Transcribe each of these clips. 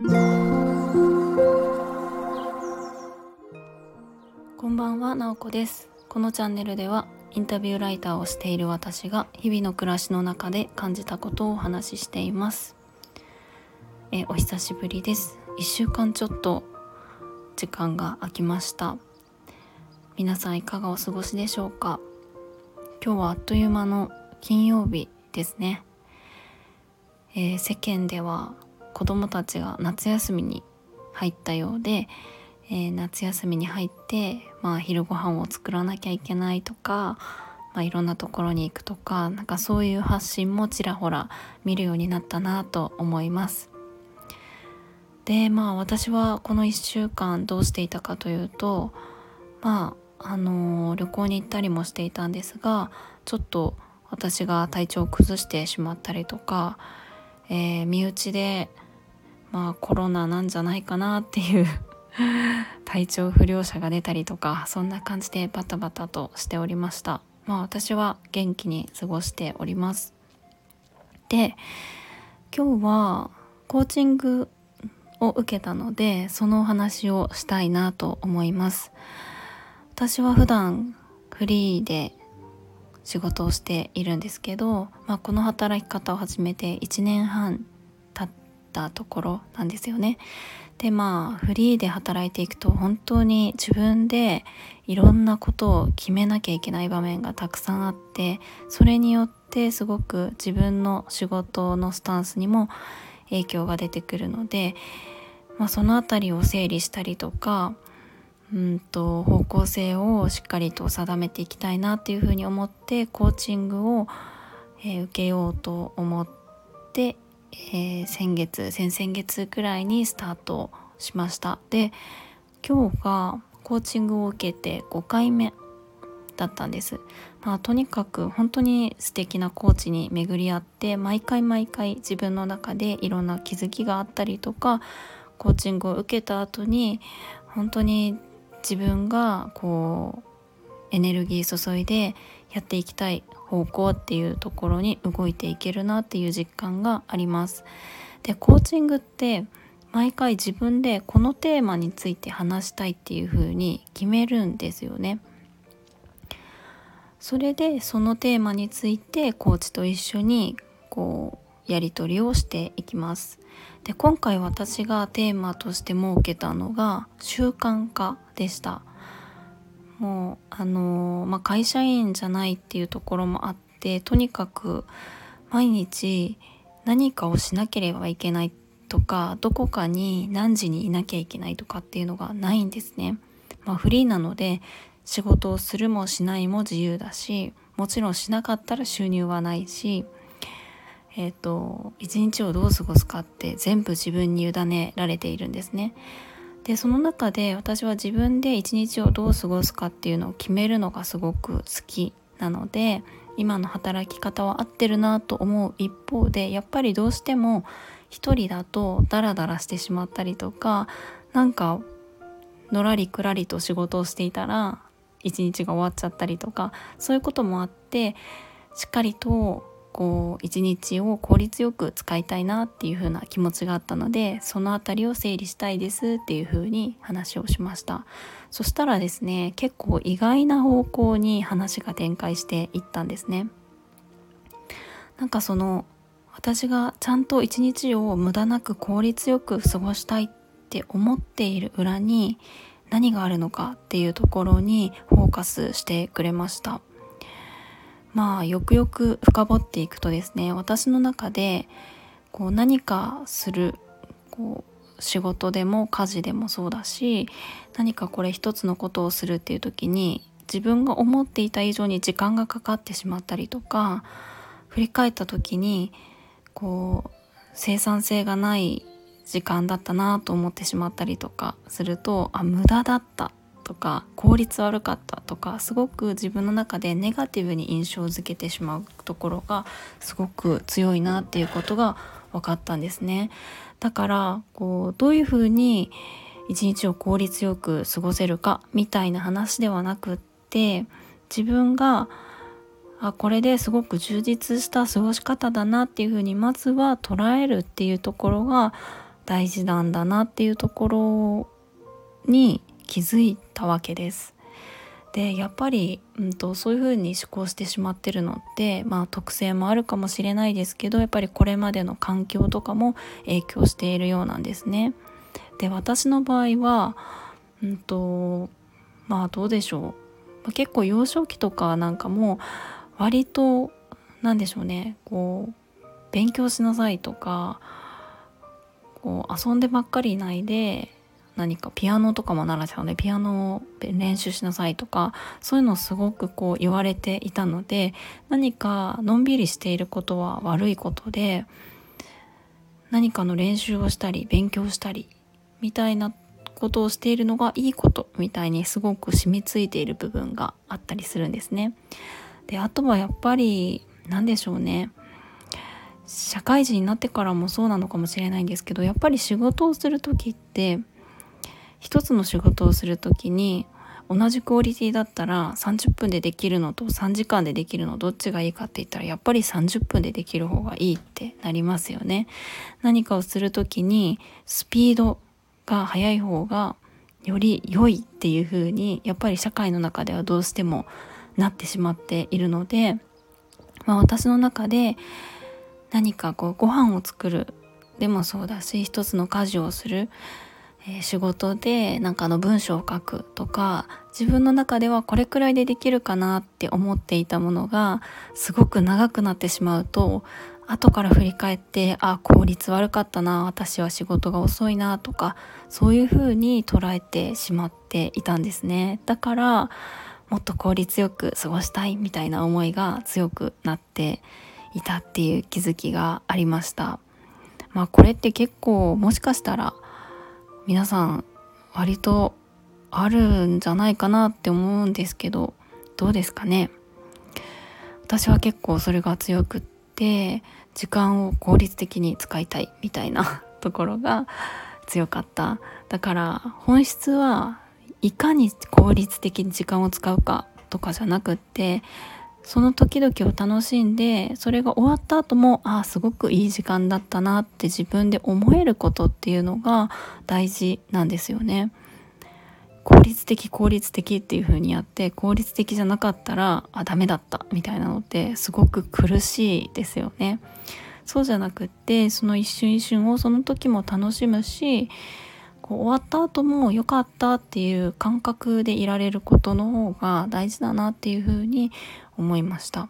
こんばんは、なおこです。このチャンネルではインタビューライターをしている私が日々の暮らしの中で感じたことをお話ししています。えお久しぶりです。1週間ちょっと時間が空きました。皆さんいかがお過ごしでしょうか？今日はあっという間の金曜日ですね、えー、世間では子どもたちが夏休みに入ったようで、えー、夏休みに入って、まあ、昼ご飯を作らなきゃいけないとか、まあ、いろんなところに行くとかなんかそういう発信もちらほら見るようになったなと思います。でまあ私はこの1週間どうしていたかというとまああのー、旅行に行ったりもしていたんですがちょっと私が体調を崩してしまったりとか、えー、身内でまあコロナなんじゃないかなっていう 体調不良者が出たりとかそんな感じでバタバタとしておりました。まあ私は元気に過ごしております。で今日はコーチングを受けたのでそのお話をしたいなと思います。私は普段フリーで仕事をしているんですけど、まあ、この働き方を始めて1年半ったところなんですよね。でまあフリーで働いていくと本当に自分でいろんなことを決めなきゃいけない場面がたくさんあってそれによってすごく自分の仕事のスタンスにも影響が出てくるので、まあ、その辺りを整理したりとかうんと方向性をしっかりと定めていきたいなっていうふうに思ってコーチングを、えー、受けようと思って、えー、先月先々月くらいにスタートしました。で今日がコーチングを受けて5回目だったんです、まあ、とにかく本当に素敵なコーチに巡り合って毎回毎回自分の中でいろんな気づきがあったりとかコーチングを受けた後に本当に自分がこうエネルギー注いでやっていきたい方向っていうところに動いていけるなっていう実感があります。でコーチングって毎回自分でこのテーマについて話したいっていう風に決めるんですよね。それでそのテーマについてコーチと一緒にこうやり取りをしていきます。で今回私がテーマとして設けたのが習慣化でしたもうあのまあ、会社員じゃないっていうところもあってとにかく毎日何かをしなければいけないとかどこかに何時にいなきゃいけないとかっていうのがないんですね。まあ、フリーなので仕事をするもしないも自由だしもちろんしなかったら収入はないしえっ、と一日をどう過ごすかって全部自分に委ねられているんですね。でその中で私は自分で一日をどう過ごすかっていうのを決めるのがすごく好きなので今の働き方は合ってるなと思う一方でやっぱりどうしても一人だとダラダラしてしまったりとかなんかのらりくらりと仕事をしていたら一日が終わっちゃったりとかそういうこともあってしっかりとこう一日を効率よく使いたいなっていう風な気持ちがあったのでその辺りを整理したいですっていう風に話をしました。そしたらですね結構意外な方向に話が展開していったんですね。なんかその私がちゃんと一日を無駄なく効率よく過ごしたいって思っている裏に何があるのかっていうところにフォーカスしてくれました。まあよくよく深掘っていくとですね私の中でこう何かするこう仕事でも家事でもそうだし何かこれ一つのことをするっていう時に自分が思っていた以上に時間がかかってしまったりとか振り返った時にこう生産性がない時間だったなと思ってしまったりとかするとあ無駄だった。とか効率悪かったとかすごく自分の中でネガティブに印象づけてしまうところがすごく強いなっていうことが分かったんですね。だからこうどういうふうに一日を効率よく過ごせるかみたいな話ではなくって自分があこれですごく充実した過ごし方だなっていうふうにまずは捉えるっていうところが大事なんだなっていうところに気づいたわけです。でやっぱり、うんと、そういうふうに思考してしまってるのってまあ特性もあるかもしれないですけどやっぱりこれまでの環境とかも影響しているようなんですね。で私の場合は、うんとまあどうでしょう、結構幼少期とかなんかも割と何でしょうねこう勉強しなさいとかこう遊んでばっかりいないで何かピアノとかも習っちゃうのでピアノを練習しなさいとかそういうのをすごくこう言われていたので何かのんびりしていることは悪いことで何かの練習をしたり勉強したりみたいなことをしているのがいいことみたいにすごく染みついている部分があったりするんですね。であとはやっぱり何でしょうね社会人になってからもそうなのかもしれないんですけどやっぱり仕事をする時って一つの仕事をする時に同じクオリティだったら30分でできるのと3時間でできるのどっちがいいかって言ったらやっぱり30分でできる方がいいってなりますよね。何かをする時にスピードが速い方がより良いっていう風にやっぱり社会の中ではどうしてもなってしまっているので、まあ、私の中で何かこうご飯を作るでもそうだし一つの家事をするえ、仕事でなんかの文章を書くとか自分の中ではこれくらいでできるかなって思っていたものがすごく長くなってしまうと後から振り返ってあ効率悪かったな私は仕事が遅いなとかそういうふうに捉えてしまっていたんですね。だからもっと効率よく過ごしたいみたいな思いが強くなっていたっていう気づきがありました。まあこれって結構もしかしたら皆さん割とあるんじゃないかなって思うんですけどどうですかね？私は結構それが強くって時間を効率的に使いたいみたいな ところが強かった。だから本質はいかに効率的に時間を使うかとかじゃなくってその時々を楽しんでそれが終わった後もああすごくいい時間だったなって自分で思えることっていうのが大事なんですよね。効率的効率的っていう風にやって効率的じゃなかったらあダメだったみたいなのってすごく苦しいですよね。そうじゃなくってその一瞬一瞬をその時も楽しむしこう終わった後も良かったっていう感覚でいられることの方が大事だなっていうふうに思いました。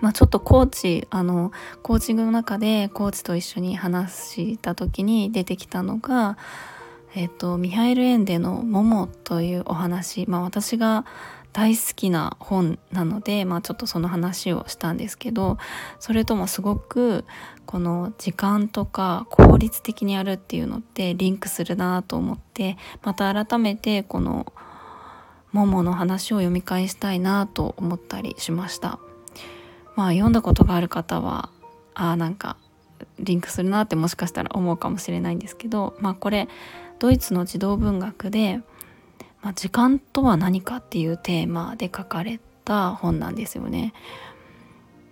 まあ、ちょっとコーチあのコーチングの中でコーチと一緒に話した時に出てきたのが、えっと、ミハイル・エンデの「モモ」というお話、まあ、私が大好きな本なので、まあ、ちょっとその話をしたんですけどそれともすごくこの時間とか効率的にやるっていうのってリンクするなと思ってまた改めてこの「モモ」の話を読み返したいなと思ったりしました。まあ読んだことがある方はあなんかリンクするなってもしかしたら思うかもしれないんですけどまあこれドイツの児童文学でまあ、時間とは何かっていうテーマで書かれた本なんですよね。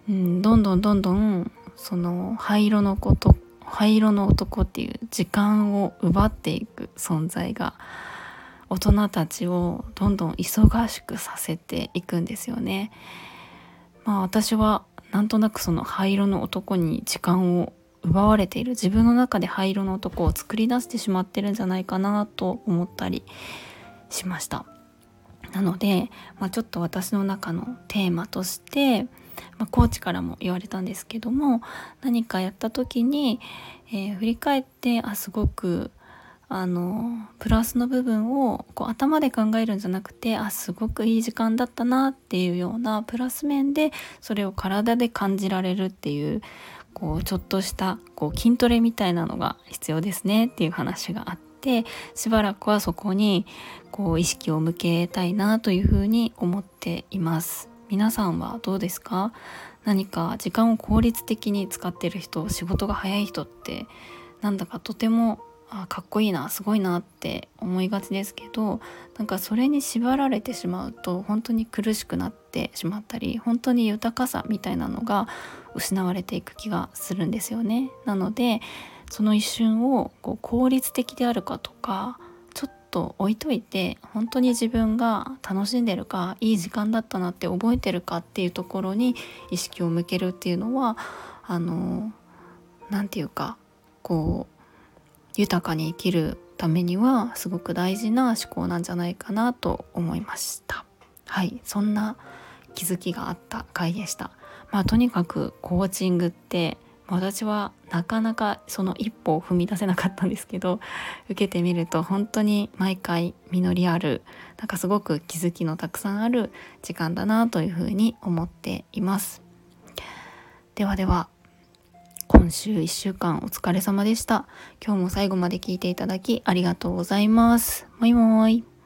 うん、どんどんどんどんその灰色のこと灰色の男っていう時間を奪っていく存在が大人たちをどんどん忙しくさせていくんですよね。まあ私はなんとなくその灰色の男に時間を奪われている自分の中で灰色の男を作り出してしまってるんじゃないかなと思ったりしました。なので、まあ、ちょっと私の中のテーマとして、まあ、コーチからも言われたんですけども何かやった時に、えー、振り返ってあすごくあのプラスの部分をこう頭で考えるんじゃなくてあすごくいい時間だったなっていうようなプラス面でそれを体で感じられるっていうこうちょっとしたこう筋トレみたいなのが必要ですねっていう話があっててしばらくはそこにこう意識を向けたいなというふうに思っています皆さんはどうですか？何か時間を効率的に使ってる人仕事が早い人ってなんだかとてもあかっこいいなすごいなって思いがちですけどなんかそれに縛られてしまうと本当に苦しくなってしまったり本当に豊かさみたいなのが失われていく気がするんですよね。なのでその一瞬をこう効率的であるかとかちょっと置いといて本当に自分が楽しんでるかいい時間だったなって覚えてるかっていうところに意識を向けるっていうのはあの何て言うかこう豊かに生きるためにはすごく大事な思考なんじゃないかなと思いました。はいそんな気づきがあった回でした。まあとにかくコーチングって私はなかなかその一歩を踏み出せなかったんですけど受けてみると本当に毎回実りあるなんかすごく気づきのたくさんある時間だなというふうに思っています。ではでは今週1週間お疲れ様でした。今日も最後まで聞いていただきありがとうございます。もいもーい。